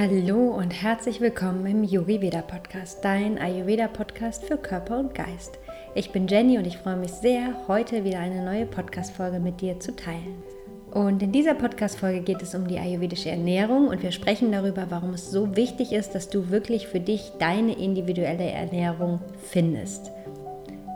Hallo und herzlich willkommen im Yogi Veda Podcast, dein Ayurveda Podcast für Körper und Geist. Ich bin Jenny und ich freue mich sehr, heute wieder eine neue Podcast-Folge mit dir zu teilen. Und in dieser Podcast-Folge geht es um die ayurvedische Ernährung und wir sprechen darüber, warum es so wichtig ist, dass du wirklich für dich deine individuelle Ernährung findest.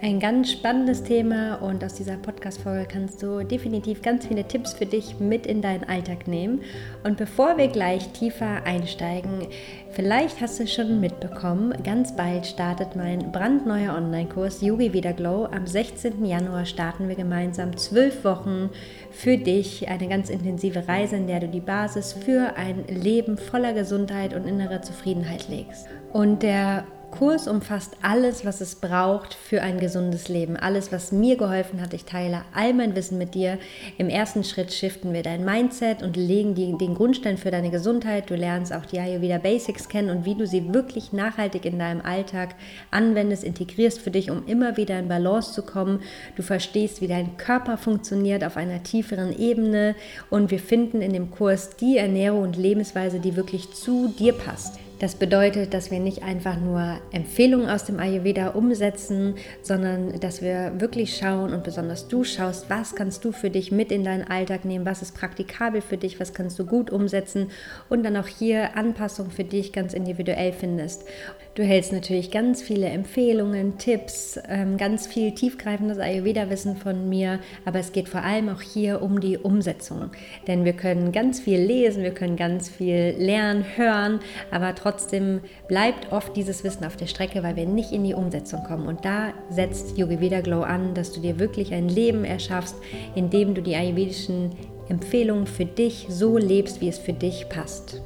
Ein ganz spannendes Thema und aus dieser Podcast-Folge kannst du definitiv ganz viele Tipps für dich mit in deinen Alltag nehmen. Und bevor wir gleich tiefer einsteigen, vielleicht hast du schon mitbekommen, ganz bald startet mein brandneuer Online-Kurs Yogi Vida Glow. Am 16. Januar starten wir gemeinsam zwölf Wochen für dich, eine ganz intensive Reise, in der du die Basis für ein Leben voller Gesundheit und innerer Zufriedenheit legst. Und der Kurs umfasst alles, was es braucht für ein gesundes Leben. Alles, was mir geholfen hat. Ich teile all mein Wissen mit dir. Im ersten Schritt shiften wir dein Mindset und legen die, den Grundstein für deine Gesundheit. Du lernst auch die Ayurveda Basics kennen und wie du sie wirklich nachhaltig in deinem Alltag anwendest, integrierst für dich, um immer wieder in Balance zu kommen. Du verstehst, wie dein Körper funktioniert auf einer tieferen Ebene und wir finden in dem Kurs die Ernährung und Lebensweise, die wirklich zu dir passt. Das bedeutet, dass wir nicht einfach nur Empfehlungen aus dem Ayurveda umsetzen, sondern dass wir wirklich schauen und besonders du schaust, was kannst du für dich mit in deinen Alltag nehmen, was ist praktikabel für dich, was kannst du gut umsetzen und dann auch hier Anpassungen für dich ganz individuell findest. Du hältst natürlich ganz viele Empfehlungen, Tipps, ähm, ganz viel tiefgreifendes Ayurveda-Wissen von mir, aber es geht vor allem auch hier um die Umsetzung. Denn wir können ganz viel lesen, wir können ganz viel lernen, hören, aber trotzdem bleibt oft dieses Wissen auf der Strecke, weil wir nicht in die Umsetzung kommen. Und da setzt Yogi Veda Glow an, dass du dir wirklich ein Leben erschaffst, in dem du die ayurvedischen Empfehlungen für dich so lebst, wie es für dich passt.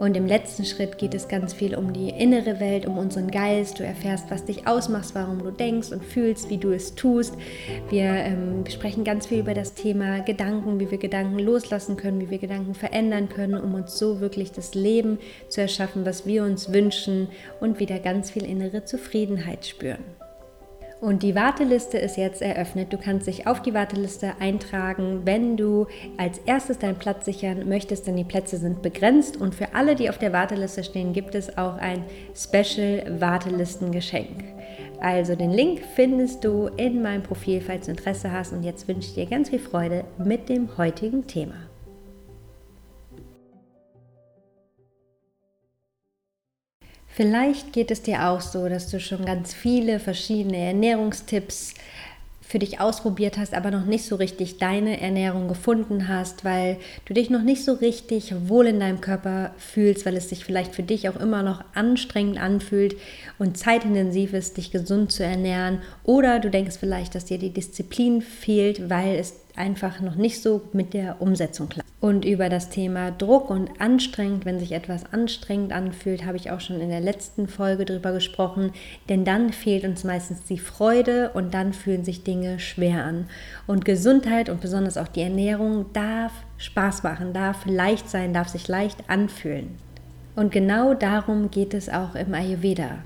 Und im letzten Schritt geht es ganz viel um die innere Welt, um unseren Geist. Du erfährst, was dich ausmacht, warum du denkst und fühlst, wie du es tust. Wir ähm, sprechen ganz viel über das Thema Gedanken, wie wir Gedanken loslassen können, wie wir Gedanken verändern können, um uns so wirklich das Leben zu erschaffen, was wir uns wünschen und wieder ganz viel innere Zufriedenheit spüren. Und die Warteliste ist jetzt eröffnet. Du kannst dich auf die Warteliste eintragen, wenn du als erstes deinen Platz sichern möchtest, denn die Plätze sind begrenzt. Und für alle, die auf der Warteliste stehen, gibt es auch ein Special Wartelistengeschenk. Also den Link findest du in meinem Profil, falls du Interesse hast. Und jetzt wünsche ich dir ganz viel Freude mit dem heutigen Thema. Vielleicht geht es dir auch so, dass du schon ganz viele verschiedene Ernährungstipps für dich ausprobiert hast, aber noch nicht so richtig deine Ernährung gefunden hast, weil du dich noch nicht so richtig wohl in deinem Körper fühlst, weil es sich vielleicht für dich auch immer noch anstrengend anfühlt und zeitintensiv ist, dich gesund zu ernähren. Oder du denkst vielleicht, dass dir die Disziplin fehlt, weil es einfach noch nicht so mit der Umsetzung klappt. Und über das Thema Druck und anstrengend, wenn sich etwas anstrengend anfühlt, habe ich auch schon in der letzten Folge drüber gesprochen, denn dann fehlt uns meistens die Freude und dann fühlen sich Dinge schwer an. Und Gesundheit und besonders auch die Ernährung darf Spaß machen, darf leicht sein, darf sich leicht anfühlen. Und genau darum geht es auch im Ayurveda.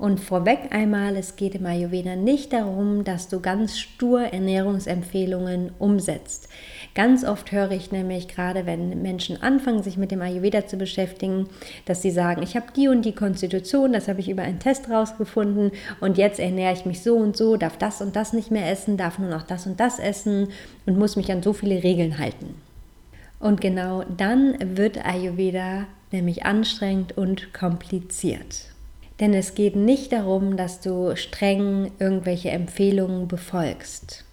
Und vorweg einmal, es geht im Ayurveda nicht darum, dass du ganz stur Ernährungsempfehlungen umsetzt. Ganz oft höre ich nämlich, gerade wenn Menschen anfangen, sich mit dem Ayurveda zu beschäftigen, dass sie sagen, ich habe die und die Konstitution, das habe ich über einen Test rausgefunden und jetzt ernähre ich mich so und so, darf das und das nicht mehr essen, darf nur noch das und das essen und muss mich an so viele Regeln halten. Und genau dann wird Ayurveda nämlich anstrengend und kompliziert. Denn es geht nicht darum, dass du streng irgendwelche Empfehlungen befolgst.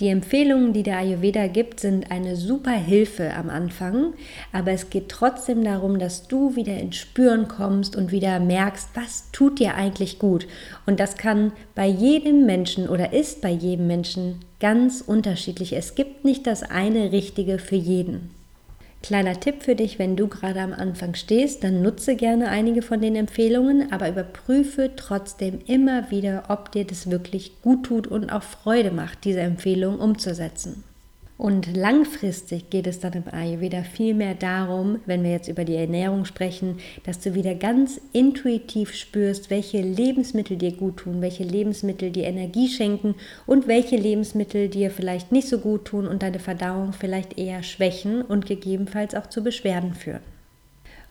Die Empfehlungen, die der Ayurveda gibt, sind eine super Hilfe am Anfang, aber es geht trotzdem darum, dass du wieder ins Spüren kommst und wieder merkst, was tut dir eigentlich gut. Und das kann bei jedem Menschen oder ist bei jedem Menschen ganz unterschiedlich. Es gibt nicht das eine Richtige für jeden. Kleiner Tipp für dich, wenn du gerade am Anfang stehst, dann nutze gerne einige von den Empfehlungen, aber überprüfe trotzdem immer wieder, ob dir das wirklich gut tut und auch Freude macht, diese Empfehlung umzusetzen. Und langfristig geht es dann im Ayurveda viel mehr darum, wenn wir jetzt über die Ernährung sprechen, dass du wieder ganz intuitiv spürst, welche Lebensmittel dir gut tun, welche Lebensmittel dir Energie schenken und welche Lebensmittel dir vielleicht nicht so gut tun und deine Verdauung vielleicht eher schwächen und gegebenenfalls auch zu Beschwerden führen.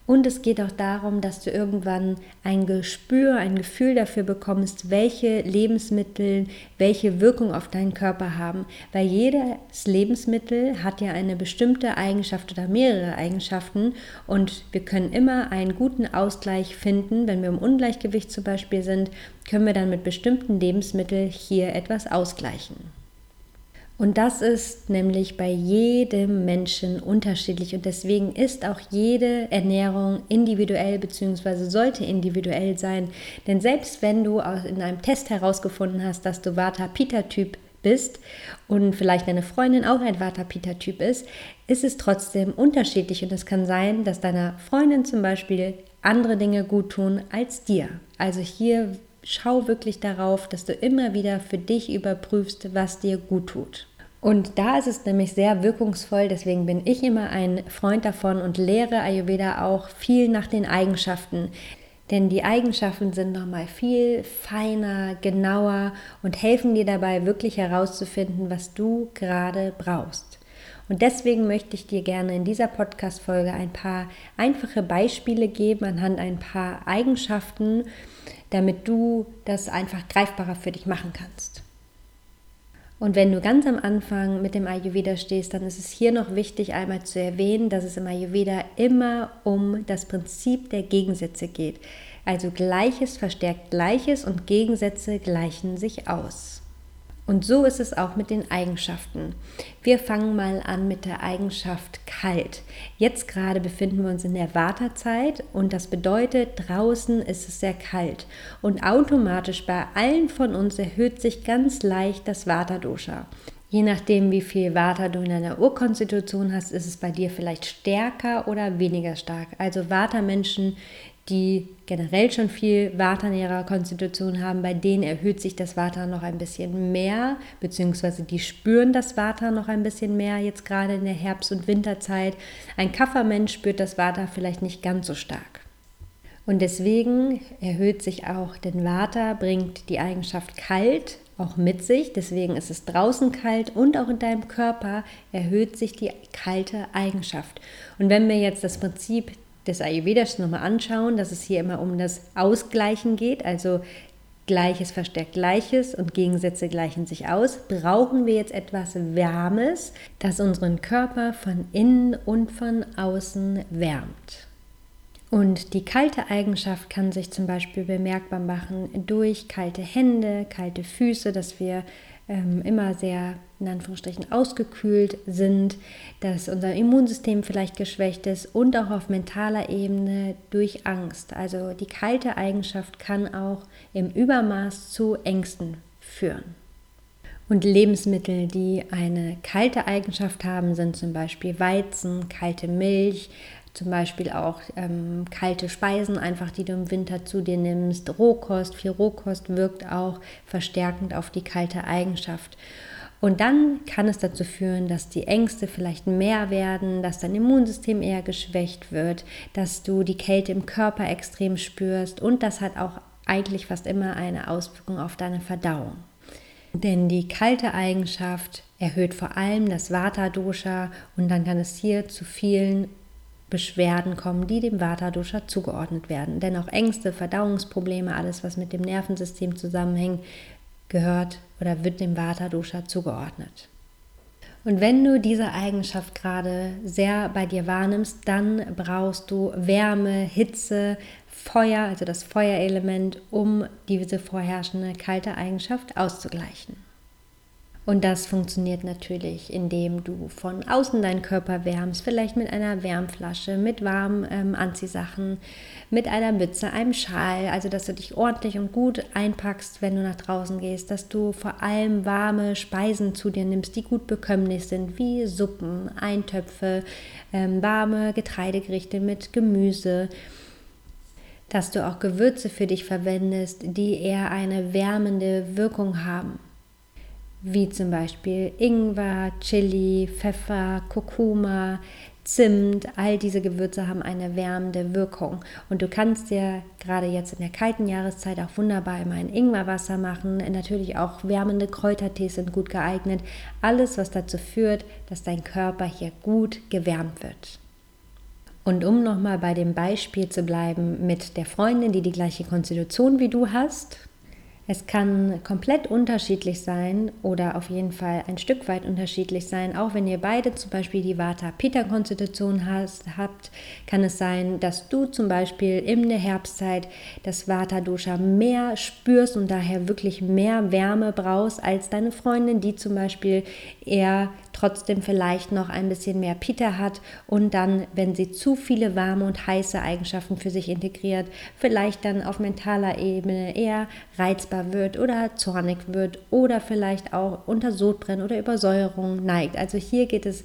Und es geht auch darum, dass du irgendwann ein Gespür, ein Gefühl dafür bekommst, welche Lebensmittel welche Wirkung auf deinen Körper haben. Weil jedes Lebensmittel hat ja eine bestimmte Eigenschaft oder mehrere Eigenschaften und wir können immer einen guten Ausgleich finden. Wenn wir im Ungleichgewicht zum Beispiel sind, können wir dann mit bestimmten Lebensmitteln hier etwas ausgleichen. Und das ist nämlich bei jedem Menschen unterschiedlich und deswegen ist auch jede Ernährung individuell bzw. sollte individuell sein. Denn selbst wenn du in einem Test herausgefunden hast, dass du Vata-Pitta-Typ bist und vielleicht deine Freundin auch ein Vata-Pitta-Typ ist, ist es trotzdem unterschiedlich und es kann sein, dass deiner Freundin zum Beispiel andere Dinge gut tun als dir. Also hier schau wirklich darauf, dass du immer wieder für dich überprüfst, was dir gut tut. Und da ist es nämlich sehr wirkungsvoll, deswegen bin ich immer ein Freund davon und lehre Ayurveda auch viel nach den Eigenschaften. Denn die Eigenschaften sind nochmal viel feiner, genauer und helfen dir dabei wirklich herauszufinden, was du gerade brauchst. Und deswegen möchte ich dir gerne in dieser Podcast-Folge ein paar einfache Beispiele geben anhand ein paar Eigenschaften, damit du das einfach greifbarer für dich machen kannst. Und wenn du ganz am Anfang mit dem Ayurveda stehst, dann ist es hier noch wichtig, einmal zu erwähnen, dass es im Ayurveda immer um das Prinzip der Gegensätze geht. Also Gleiches verstärkt Gleiches und Gegensätze gleichen sich aus. Und so ist es auch mit den Eigenschaften. Wir fangen mal an mit der Eigenschaft kalt. Jetzt gerade befinden wir uns in der Wartezeit und das bedeutet, draußen ist es sehr kalt. Und automatisch bei allen von uns erhöht sich ganz leicht das Vata-Dosha. Je nachdem, wie viel Vata du in deiner Urkonstitution hast, ist es bei dir vielleicht stärker oder weniger stark. Also Vata-Menschen, die generell schon viel Vata in ihrer Konstitution haben, bei denen erhöht sich das Vata noch ein bisschen mehr, beziehungsweise die spüren das Vata noch ein bisschen mehr, jetzt gerade in der Herbst- und Winterzeit. Ein Kaffermensch spürt das Vata vielleicht nicht ganz so stark. Und deswegen erhöht sich auch, denn Vata bringt die Eigenschaft kalt auch mit sich, deswegen ist es draußen kalt und auch in deinem Körper erhöht sich die kalte Eigenschaft. Und wenn wir jetzt das Prinzip des Ayurvedas nochmal anschauen, dass es hier immer um das Ausgleichen geht, also Gleiches verstärkt Gleiches und Gegensätze gleichen sich aus, brauchen wir jetzt etwas Wärmes, das unseren Körper von innen und von außen wärmt. Und die kalte Eigenschaft kann sich zum Beispiel bemerkbar machen durch kalte Hände, kalte Füße, dass wir ähm, immer sehr in Anführungsstrichen ausgekühlt sind, dass unser Immunsystem vielleicht geschwächt ist und auch auf mentaler Ebene durch Angst. Also die kalte Eigenschaft kann auch im Übermaß zu Ängsten führen. Und Lebensmittel, die eine kalte Eigenschaft haben, sind zum Beispiel Weizen, kalte Milch, zum Beispiel auch ähm, kalte Speisen, einfach die du im Winter zu dir nimmst. Rohkost, viel Rohkost wirkt auch verstärkend auf die kalte Eigenschaft. Und dann kann es dazu führen, dass die Ängste vielleicht mehr werden, dass dein Immunsystem eher geschwächt wird, dass du die Kälte im Körper extrem spürst und das hat auch eigentlich fast immer eine Auswirkung auf deine Verdauung. Denn die kalte Eigenschaft erhöht vor allem das Vata-Dosha und dann kann es hier zu vielen Beschwerden kommen, die dem Vata-Dosha zugeordnet werden. Denn auch Ängste, Verdauungsprobleme, alles, was mit dem Nervensystem zusammenhängt, gehört oder wird dem Vata-Dosha zugeordnet. Und wenn du diese Eigenschaft gerade sehr bei dir wahrnimmst, dann brauchst du Wärme, Hitze, Feuer, also das Feuerelement, um diese vorherrschende kalte Eigenschaft auszugleichen. Und das funktioniert natürlich, indem du von außen deinen Körper wärmst, vielleicht mit einer Wärmflasche, mit warmen ähm, Anziehsachen, mit einer Mütze, einem Schal, also dass du dich ordentlich und gut einpackst, wenn du nach draußen gehst, dass du vor allem warme Speisen zu dir nimmst, die gut bekömmlich sind, wie Suppen, Eintöpfe, ähm, warme Getreidegerichte mit Gemüse dass du auch Gewürze für dich verwendest, die eher eine wärmende Wirkung haben wie zum Beispiel Ingwer, Chili, Pfeffer, Kurkuma, Zimt, all diese Gewürze haben eine wärmende Wirkung. Und du kannst dir gerade jetzt in der kalten Jahreszeit auch wunderbar immer ein Ingwerwasser machen. Natürlich auch wärmende Kräutertees sind gut geeignet. Alles, was dazu führt, dass dein Körper hier gut gewärmt wird. Und um nochmal bei dem Beispiel zu bleiben mit der Freundin, die die gleiche Konstitution wie du hast, es kann komplett unterschiedlich sein oder auf jeden Fall ein Stück weit unterschiedlich sein. Auch wenn ihr beide zum Beispiel die Vata-Pitta-Konstitution habt, kann es sein, dass du zum Beispiel in der Herbstzeit das Vata-Dosha mehr spürst und daher wirklich mehr Wärme brauchst als deine Freundin, die zum Beispiel eher trotzdem vielleicht noch ein bisschen mehr Pitta hat und dann, wenn sie zu viele warme und heiße Eigenschaften für sich integriert, vielleicht dann auf mentaler Ebene eher reizbar wird oder zornig wird oder vielleicht auch unter Sodbrennen oder Übersäuerung neigt. Also hier geht es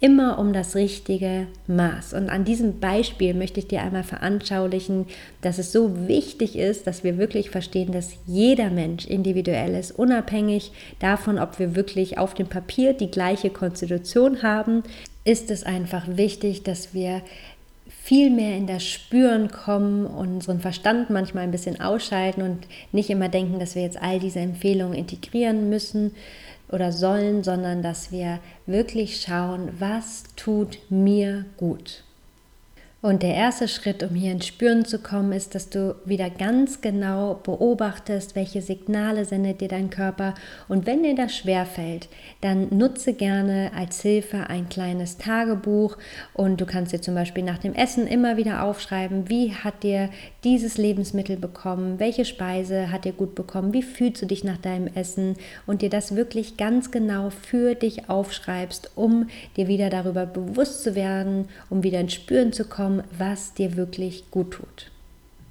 immer um das richtige Maß. Und an diesem Beispiel möchte ich dir einmal veranschaulichen, dass es so wichtig ist, dass wir wirklich verstehen, dass jeder Mensch individuell ist, unabhängig davon, ob wir wirklich auf dem Papier die gleiche Konstitution haben, ist es einfach wichtig, dass wir viel mehr in das Spüren kommen, unseren Verstand manchmal ein bisschen ausschalten und nicht immer denken, dass wir jetzt all diese Empfehlungen integrieren müssen, oder sollen, sondern dass wir wirklich schauen, was tut mir gut. Und der erste Schritt, um hier ins Spüren zu kommen, ist, dass du wieder ganz genau beobachtest, welche Signale sendet dir dein Körper. Und wenn dir das schwerfällt, dann nutze gerne als Hilfe ein kleines Tagebuch. Und du kannst dir zum Beispiel nach dem Essen immer wieder aufschreiben, wie hat dir dieses Lebensmittel bekommen, welche Speise hat dir gut bekommen, wie fühlst du dich nach deinem Essen und dir das wirklich ganz genau für dich aufschreibst, um dir wieder darüber bewusst zu werden, um wieder ins Spüren zu kommen was dir wirklich gut tut.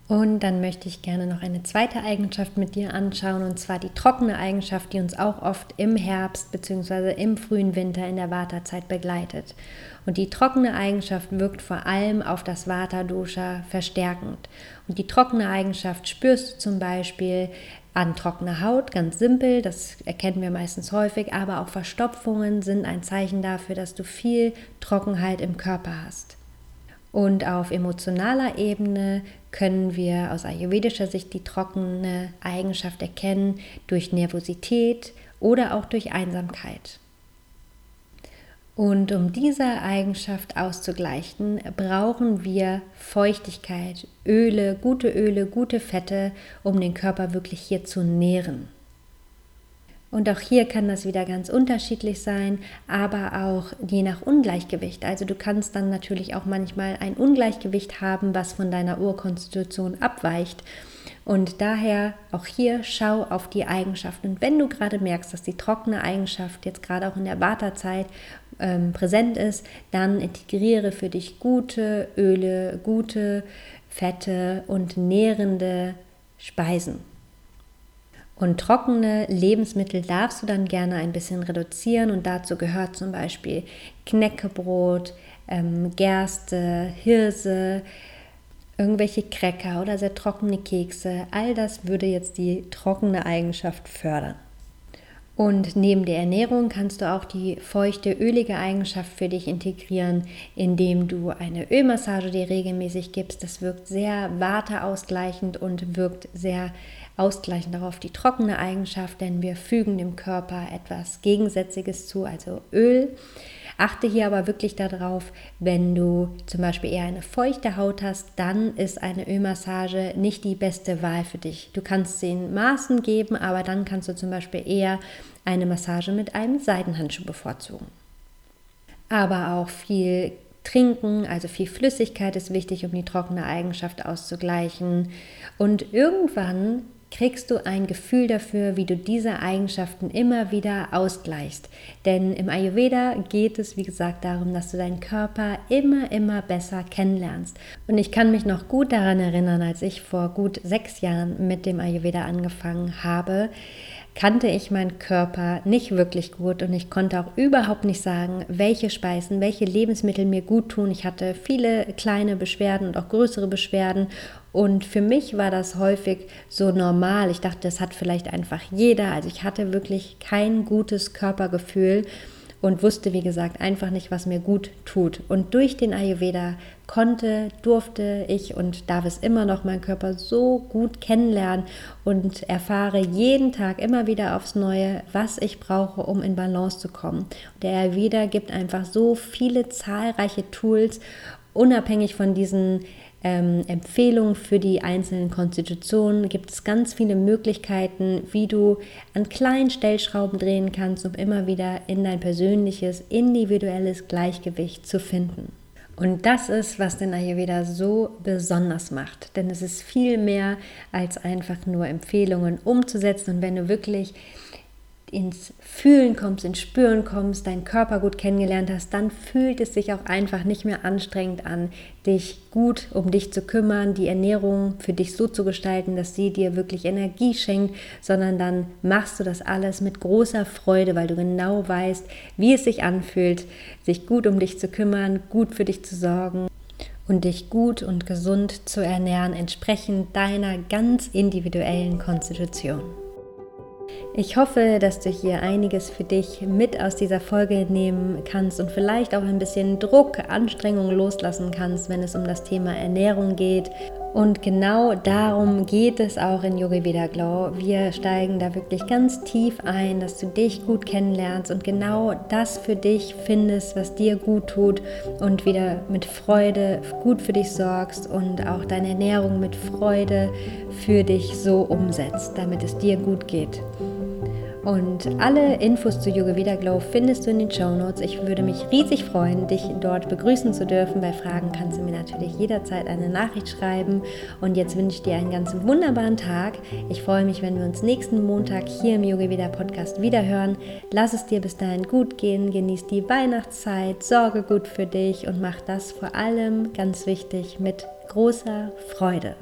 Und dann möchte ich gerne noch eine zweite Eigenschaft mit dir anschauen, und zwar die trockene Eigenschaft, die uns auch oft im Herbst bzw. im frühen Winter in der Vata-Zeit begleitet. Und die trockene Eigenschaft wirkt vor allem auf das Vata-Dosha verstärkend. Und die trockene Eigenschaft spürst du zum Beispiel an trockener Haut, ganz simpel, das erkennen wir meistens häufig, aber auch Verstopfungen sind ein Zeichen dafür, dass du viel Trockenheit im Körper hast. Und auf emotionaler Ebene können wir aus ayurvedischer Sicht die trockene Eigenschaft erkennen durch Nervosität oder auch durch Einsamkeit. Und um diese Eigenschaft auszugleichen, brauchen wir Feuchtigkeit, Öle, gute Öle, gute Fette, um den Körper wirklich hier zu nähren. Und auch hier kann das wieder ganz unterschiedlich sein, aber auch je nach Ungleichgewicht. Also du kannst dann natürlich auch manchmal ein Ungleichgewicht haben, was von deiner Urkonstitution abweicht. Und daher auch hier schau auf die Eigenschaften. Und wenn du gerade merkst, dass die trockene Eigenschaft jetzt gerade auch in der Wartezeit ähm, präsent ist, dann integriere für dich gute Öle, gute Fette und nährende Speisen. Und trockene Lebensmittel darfst du dann gerne ein bisschen reduzieren und dazu gehört zum Beispiel Knäckebrot, ähm, Gerste, Hirse, irgendwelche Cracker oder sehr trockene Kekse. All das würde jetzt die trockene Eigenschaft fördern. Und neben der Ernährung kannst du auch die feuchte, ölige Eigenschaft für dich integrieren, indem du eine Ölmassage dir regelmäßig gibst. Das wirkt sehr wateausgleichend und wirkt sehr ausgleichend darauf die trockene Eigenschaft, denn wir fügen dem Körper etwas Gegensätziges zu, also Öl. Achte hier aber wirklich darauf, wenn du zum Beispiel eher eine feuchte Haut hast, dann ist eine Ölmassage nicht die beste Wahl für dich. Du kannst sie in Maßen geben, aber dann kannst du zum Beispiel eher eine Massage mit einem Seidenhandschuh bevorzugen. Aber auch viel Trinken, also viel Flüssigkeit ist wichtig, um die trockene Eigenschaft auszugleichen. Und irgendwann kriegst du ein Gefühl dafür, wie du diese Eigenschaften immer wieder ausgleichst. Denn im Ayurveda geht es, wie gesagt, darum, dass du deinen Körper immer, immer besser kennenlernst. Und ich kann mich noch gut daran erinnern, als ich vor gut sechs Jahren mit dem Ayurveda angefangen habe, kannte ich meinen Körper nicht wirklich gut und ich konnte auch überhaupt nicht sagen, welche Speisen, welche Lebensmittel mir gut tun. Ich hatte viele kleine Beschwerden und auch größere Beschwerden und für mich war das häufig so normal. Ich dachte, das hat vielleicht einfach jeder. Also ich hatte wirklich kein gutes Körpergefühl und wusste, wie gesagt, einfach nicht, was mir gut tut. Und durch den Ayurveda konnte, durfte ich und darf es immer noch meinen Körper so gut kennenlernen und erfahre jeden Tag immer wieder aufs Neue, was ich brauche, um in Balance zu kommen. Der Ayurveda gibt einfach so viele zahlreiche Tools unabhängig von diesen ähm, Empfehlungen für die einzelnen Konstitutionen gibt es ganz viele Möglichkeiten, wie du an kleinen Stellschrauben drehen kannst, um immer wieder in dein persönliches, individuelles Gleichgewicht zu finden. Und das ist, was den Ayurveda so besonders macht. Denn es ist viel mehr als einfach nur Empfehlungen umzusetzen. Und wenn du wirklich ins Fühlen kommst, ins Spüren kommst, deinen Körper gut kennengelernt hast, dann fühlt es sich auch einfach nicht mehr anstrengend an, dich gut um dich zu kümmern, die Ernährung für dich so zu gestalten, dass sie dir wirklich Energie schenkt, sondern dann machst du das alles mit großer Freude, weil du genau weißt, wie es sich anfühlt, sich gut um dich zu kümmern, gut für dich zu sorgen und dich gut und gesund zu ernähren, entsprechend deiner ganz individuellen Konstitution. Ich hoffe, dass du hier einiges für dich mit aus dieser Folge nehmen kannst und vielleicht auch ein bisschen Druck, Anstrengung loslassen kannst, wenn es um das Thema Ernährung geht. Und genau darum geht es auch in Yogi Veda Glow. Wir steigen da wirklich ganz tief ein, dass du dich gut kennenlernst und genau das für dich findest, was dir gut tut und wieder mit Freude gut für dich sorgst und auch deine Ernährung mit Freude für dich so umsetzt, damit es dir gut geht. Und alle Infos zu Yoga Veda Glow findest du in den Show Notes. Ich würde mich riesig freuen, dich dort begrüßen zu dürfen. Bei Fragen kannst du mir natürlich jederzeit eine Nachricht schreiben. Und jetzt wünsche ich dir einen ganz wunderbaren Tag. Ich freue mich, wenn wir uns nächsten Montag hier im Yoga Veda Podcast wiederhören. Lass es dir bis dahin gut gehen, genieß die Weihnachtszeit, sorge gut für dich und mach das vor allem ganz wichtig mit großer Freude.